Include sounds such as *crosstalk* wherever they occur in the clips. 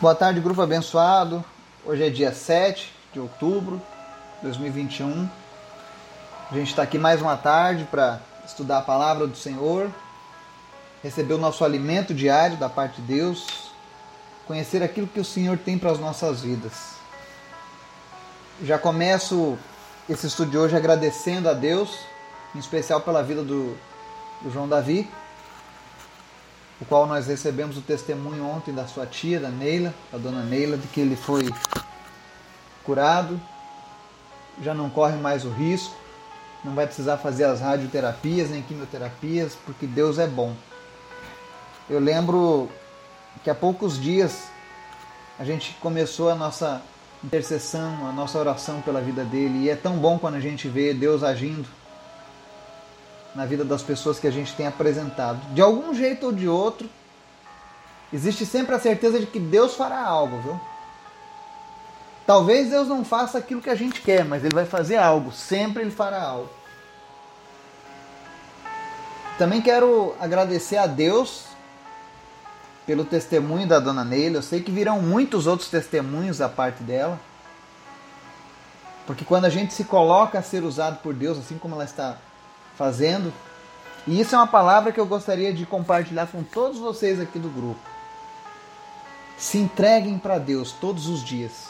Boa tarde, grupo abençoado. Hoje é dia 7 de outubro de 2021. A gente está aqui mais uma tarde para estudar a palavra do Senhor, receber o nosso alimento diário da parte de Deus, conhecer aquilo que o Senhor tem para as nossas vidas. Já começo esse estudo de hoje agradecendo a Deus, em especial pela vida do, do João Davi, o qual nós recebemos o testemunho ontem da sua tia, da Neila, da dona Neila, de que ele foi curado, já não corre mais o risco, não vai precisar fazer as radioterapias nem quimioterapias, porque Deus é bom. Eu lembro que há poucos dias a gente começou a nossa intercessão, a nossa oração pela vida dele, e é tão bom quando a gente vê Deus agindo na vida das pessoas que a gente tem apresentado. De algum jeito ou de outro, existe sempre a certeza de que Deus fará algo, viu? Talvez Deus não faça aquilo que a gente quer, mas Ele vai fazer algo. Sempre Ele fará algo. Também quero agradecer a Deus pelo testemunho da dona Neila. Eu sei que virão muitos outros testemunhos da parte dela. Porque quando a gente se coloca a ser usado por Deus, assim como ela está fazendo. E isso é uma palavra que eu gostaria de compartilhar com todos vocês aqui do grupo. Se entreguem para Deus todos os dias.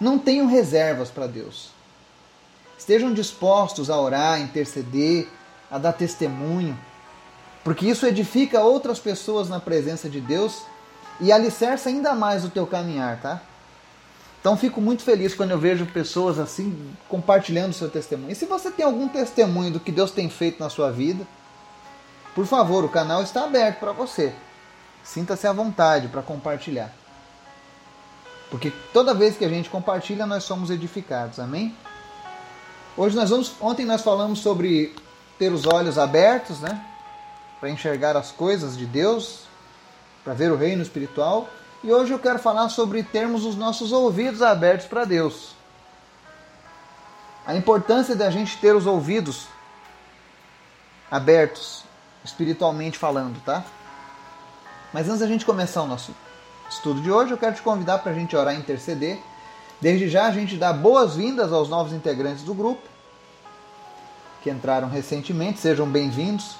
Não tenham reservas para Deus. Estejam dispostos a orar, a interceder, a dar testemunho, porque isso edifica outras pessoas na presença de Deus e alicerça ainda mais o teu caminhar, tá? Então fico muito feliz quando eu vejo pessoas assim compartilhando seu testemunho. E se você tem algum testemunho do que Deus tem feito na sua vida, por favor, o canal está aberto para você. Sinta-se à vontade para compartilhar. Porque toda vez que a gente compartilha, nós somos edificados. Amém? Hoje nós vamos, ontem nós falamos sobre ter os olhos abertos, né? Para enxergar as coisas de Deus, para ver o reino espiritual. E hoje eu quero falar sobre termos os nossos ouvidos abertos para Deus. A importância da gente ter os ouvidos abertos, espiritualmente falando, tá? Mas antes da gente começar o nosso estudo de hoje, eu quero te convidar para a gente orar e interceder. Desde já a gente dá boas-vindas aos novos integrantes do grupo que entraram recentemente, sejam bem-vindos.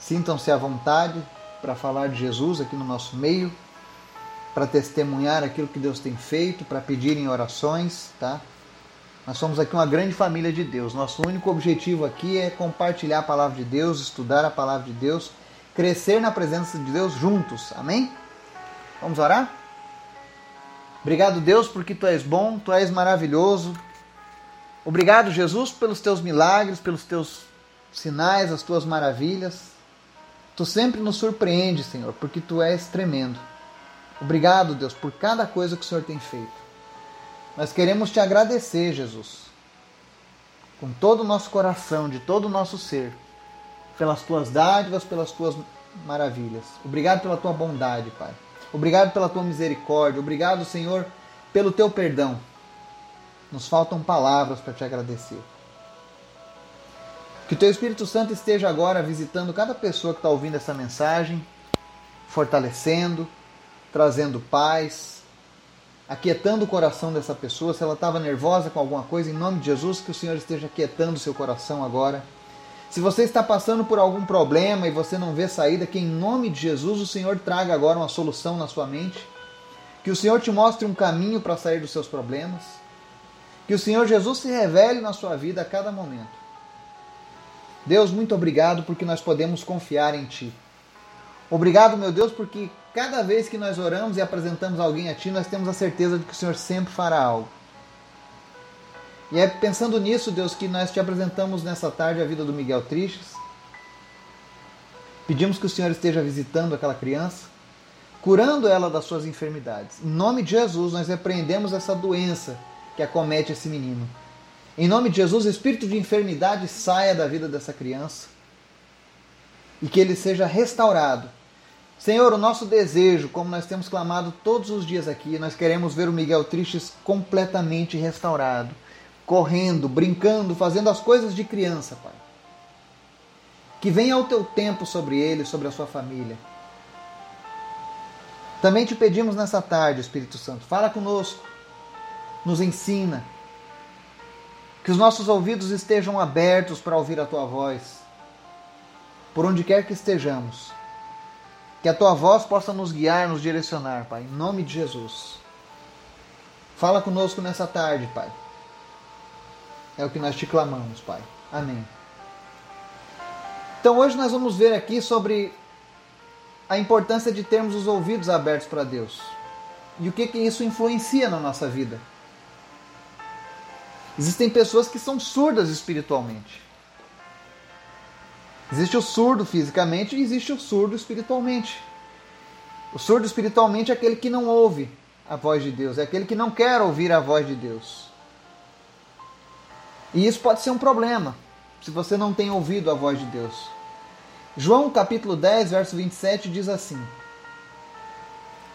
Sintam-se à vontade para falar de Jesus aqui no nosso meio para testemunhar aquilo que Deus tem feito, para pedirem orações, tá? Nós somos aqui uma grande família de Deus. Nosso único objetivo aqui é compartilhar a palavra de Deus, estudar a palavra de Deus, crescer na presença de Deus juntos. Amém? Vamos orar? Obrigado, Deus, porque tu és bom, tu és maravilhoso. Obrigado, Jesus, pelos teus milagres, pelos teus sinais, as tuas maravilhas. Tu sempre nos surpreende, Senhor, porque tu és tremendo. Obrigado, Deus, por cada coisa que o Senhor tem feito. Nós queremos te agradecer, Jesus, com todo o nosso coração, de todo o nosso ser, pelas tuas dádivas, pelas tuas maravilhas. Obrigado pela tua bondade, Pai. Obrigado pela tua misericórdia. Obrigado, Senhor, pelo teu perdão. Nos faltam palavras para te agradecer. Que o teu Espírito Santo esteja agora visitando cada pessoa que está ouvindo essa mensagem, fortalecendo, trazendo paz, aquietando o coração dessa pessoa. Se ela estava nervosa com alguma coisa, em nome de Jesus, que o Senhor esteja aquietando o seu coração agora. Se você está passando por algum problema e você não vê saída, que em nome de Jesus o Senhor traga agora uma solução na sua mente. Que o Senhor te mostre um caminho para sair dos seus problemas. Que o Senhor Jesus se revele na sua vida a cada momento. Deus, muito obrigado porque nós podemos confiar em Ti. Obrigado, meu Deus, porque cada vez que nós oramos e apresentamos alguém a Ti, nós temos a certeza de que o Senhor sempre fará algo. E é pensando nisso, Deus, que nós te apresentamos nessa tarde a vida do Miguel Tristes. Pedimos que o Senhor esteja visitando aquela criança, curando ela das suas enfermidades. Em nome de Jesus, nós repreendemos essa doença que acomete esse menino. Em nome de Jesus, o espírito de enfermidade saia da vida dessa criança e que ele seja restaurado Senhor, o nosso desejo, como nós temos clamado todos os dias aqui, nós queremos ver o Miguel Tristes completamente restaurado, correndo, brincando, fazendo as coisas de criança, Pai. Que venha o teu tempo sobre ele, sobre a sua família. Também te pedimos nessa tarde, Espírito Santo, fala conosco, nos ensina, que os nossos ouvidos estejam abertos para ouvir a tua voz, por onde quer que estejamos. Que a tua voz possa nos guiar, nos direcionar, Pai, em nome de Jesus. Fala conosco nessa tarde, Pai. É o que nós te clamamos, Pai. Amém. Então hoje nós vamos ver aqui sobre a importância de termos os ouvidos abertos para Deus. E o que, que isso influencia na nossa vida. Existem pessoas que são surdas espiritualmente. Existe o surdo fisicamente e existe o surdo espiritualmente. O surdo espiritualmente é aquele que não ouve a voz de Deus, é aquele que não quer ouvir a voz de Deus. E isso pode ser um problema, se você não tem ouvido a voz de Deus. João capítulo 10, verso 27 diz assim: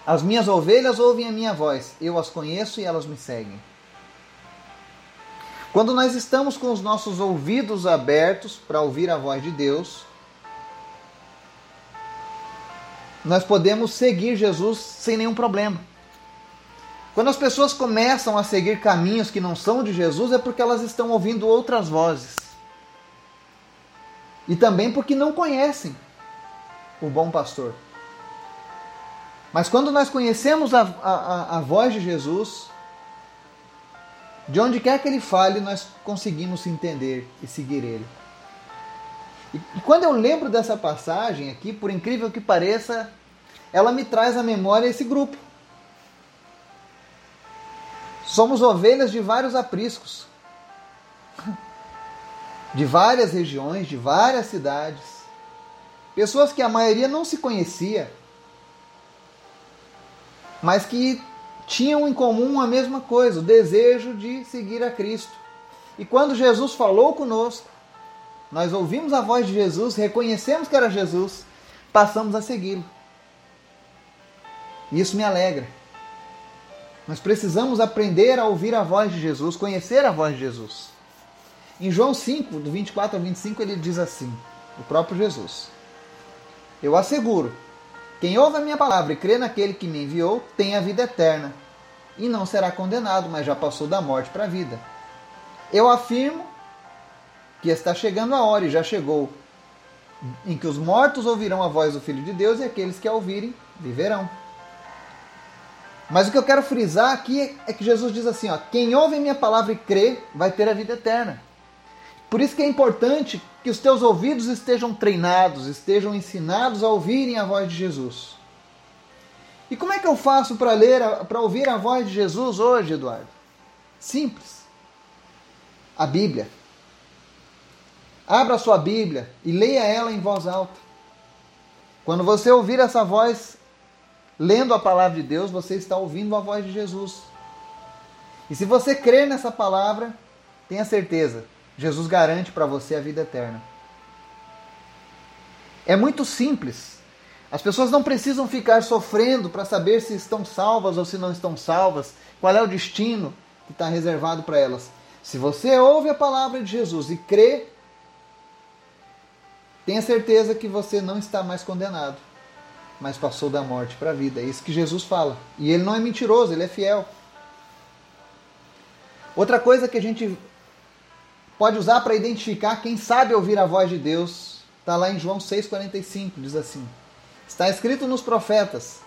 As minhas ovelhas ouvem a minha voz, eu as conheço e elas me seguem. Quando nós estamos com os nossos ouvidos abertos para ouvir a voz de Deus, nós podemos seguir Jesus sem nenhum problema. Quando as pessoas começam a seguir caminhos que não são de Jesus, é porque elas estão ouvindo outras vozes. E também porque não conhecem o bom pastor. Mas quando nós conhecemos a, a, a voz de Jesus, de onde quer que ele fale, nós conseguimos entender e seguir ele. E, quando eu lembro dessa passagem aqui, por incrível que pareça, ela me traz à memória esse grupo. Somos ovelhas de vários apriscos, *laughs* de várias regiões, de várias cidades, pessoas que a maioria não se conhecia, mas que tinham em comum a mesma coisa, o desejo de seguir a Cristo. E quando Jesus falou conosco, nós ouvimos a voz de Jesus, reconhecemos que era Jesus, passamos a segui-lo. Isso me alegra. Nós precisamos aprender a ouvir a voz de Jesus, conhecer a voz de Jesus. Em João 5, do 24 ao 25, ele diz assim: o próprio Jesus. Eu asseguro quem ouve a minha palavra e crê naquele que me enviou tem a vida eterna e não será condenado, mas já passou da morte para a vida. Eu afirmo que está chegando a hora e já chegou em que os mortos ouvirão a voz do Filho de Deus e aqueles que a ouvirem viverão. Mas o que eu quero frisar aqui é que Jesus diz assim: ó, quem ouve a minha palavra e crê vai ter a vida eterna. Por isso que é importante que os teus ouvidos estejam treinados, estejam ensinados a ouvirem a voz de Jesus. E como é que eu faço para ler, para ouvir a voz de Jesus hoje, Eduardo? Simples. A Bíblia. Abra a sua Bíblia e leia ela em voz alta. Quando você ouvir essa voz lendo a palavra de Deus, você está ouvindo a voz de Jesus. E se você crer nessa palavra, tenha certeza, Jesus garante para você a vida eterna. É muito simples. As pessoas não precisam ficar sofrendo para saber se estão salvas ou se não estão salvas, qual é o destino que está reservado para elas. Se você ouve a palavra de Jesus e crê, tenha certeza que você não está mais condenado, mas passou da morte para a vida. É isso que Jesus fala. E ele não é mentiroso, ele é fiel. Outra coisa que a gente pode usar para identificar quem sabe ouvir a voz de Deus está lá em João 6,45, diz assim. Está escrito nos profetas: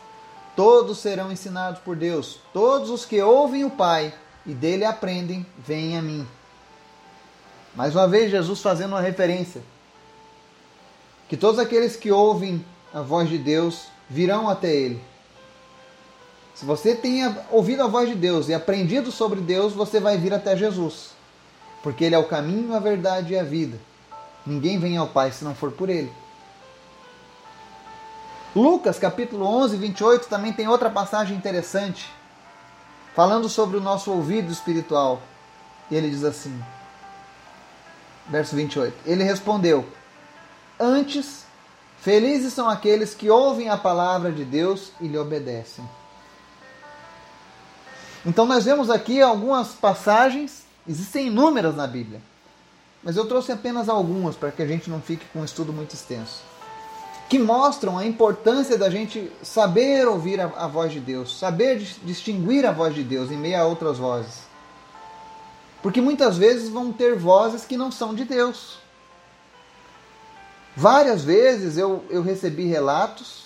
todos serão ensinados por Deus, todos os que ouvem o Pai e dele aprendem, vêm a mim. Mais uma vez, Jesus fazendo uma referência: que todos aqueles que ouvem a voz de Deus virão até ele. Se você tenha ouvido a voz de Deus e aprendido sobre Deus, você vai vir até Jesus. Porque Ele é o caminho, a verdade e a vida. Ninguém vem ao Pai se não for por Ele. Lucas capítulo 11, 28 também tem outra passagem interessante, falando sobre o nosso ouvido espiritual. E ele diz assim, verso 28. Ele respondeu: Antes, felizes são aqueles que ouvem a palavra de Deus e lhe obedecem. Então nós vemos aqui algumas passagens, existem inúmeras na Bíblia, mas eu trouxe apenas algumas para que a gente não fique com um estudo muito extenso. que mostram a importância da gente saber ouvir a, a voz de Deus, saber distinguir a voz de Deus em meio a outras vozes. Porque muitas vezes vão ter vozes que não são de Deus. Várias vezes eu, eu recebi relatos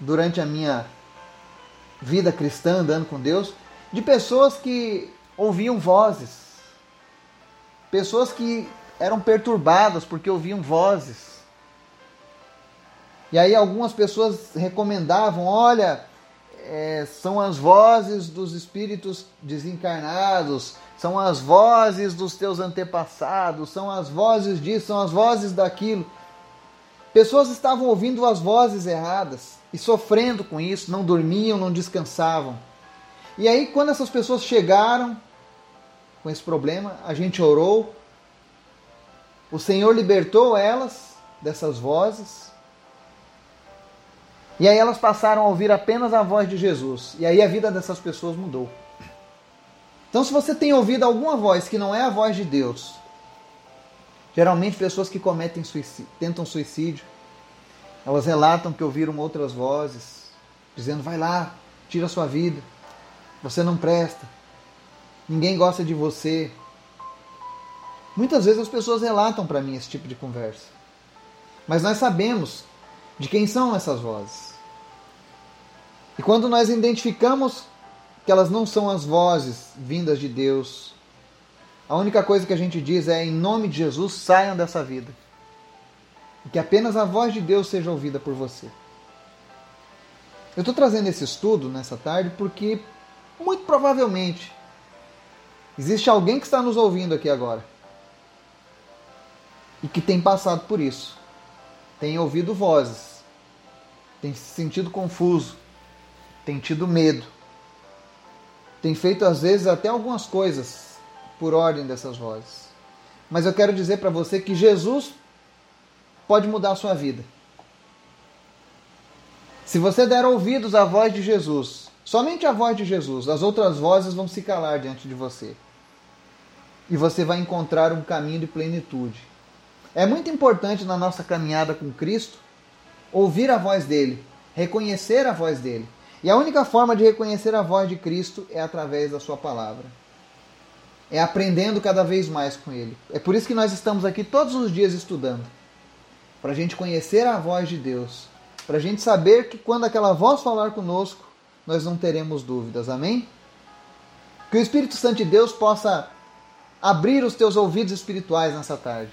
durante a minha vida cristã andando com Deus de pessoas que ouviam vozes, pessoas que eram perturbadas porque ouviam vozes e aí algumas pessoas recomendavam, olha, é, são as vozes dos espíritos desencarnados, são as vozes dos teus antepassados, são as vozes disso, são as vozes daquilo. Pessoas estavam ouvindo as vozes erradas e sofrendo com isso, não dormiam, não descansavam. E aí, quando essas pessoas chegaram com esse problema, a gente orou, o Senhor libertou elas dessas vozes e aí elas passaram a ouvir apenas a voz de Jesus. E aí a vida dessas pessoas mudou. Então, se você tem ouvido alguma voz que não é a voz de Deus, geralmente pessoas que cometem suicídio, tentam suicídio, elas relatam que ouviram outras vozes, dizendo: vai lá, tira a sua vida, você não presta, ninguém gosta de você. Muitas vezes as pessoas relatam para mim esse tipo de conversa. Mas nós sabemos de quem são essas vozes. E quando nós identificamos que elas não são as vozes vindas de Deus, a única coisa que a gente diz é: em nome de Jesus, saiam dessa vida. E que apenas a voz de Deus seja ouvida por você. Eu estou trazendo esse estudo nessa tarde porque, muito provavelmente, existe alguém que está nos ouvindo aqui agora e que tem passado por isso tem ouvido vozes, tem se sentido confuso, tem tido medo, tem feito às vezes até algumas coisas por ordem dessas vozes. Mas eu quero dizer para você que Jesus pode mudar a sua vida. Se você der ouvidos à voz de Jesus, somente a voz de Jesus, as outras vozes vão se calar diante de você. E você vai encontrar um caminho de plenitude é muito importante na nossa caminhada com Cristo ouvir a voz dele, reconhecer a voz dele. E a única forma de reconhecer a voz de Cristo é através da sua palavra. É aprendendo cada vez mais com ele. É por isso que nós estamos aqui todos os dias estudando. Para a gente conhecer a voz de Deus. Para a gente saber que quando aquela voz falar conosco, nós não teremos dúvidas. Amém? Que o Espírito Santo de Deus possa abrir os teus ouvidos espirituais nessa tarde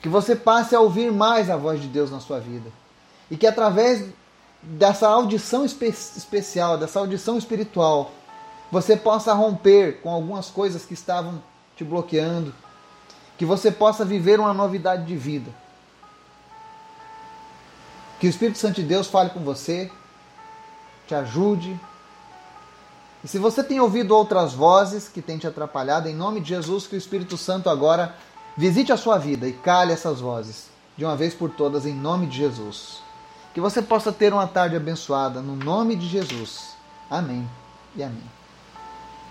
que você passe a ouvir mais a voz de Deus na sua vida. E que através dessa audição espe especial, dessa audição espiritual, você possa romper com algumas coisas que estavam te bloqueando. Que você possa viver uma novidade de vida. Que o Espírito Santo de Deus fale com você, te ajude. E se você tem ouvido outras vozes que têm te atrapalhado, em nome de Jesus, que o Espírito Santo agora Visite a sua vida e cale essas vozes, de uma vez por todas, em nome de Jesus. Que você possa ter uma tarde abençoada, no nome de Jesus. Amém e amém.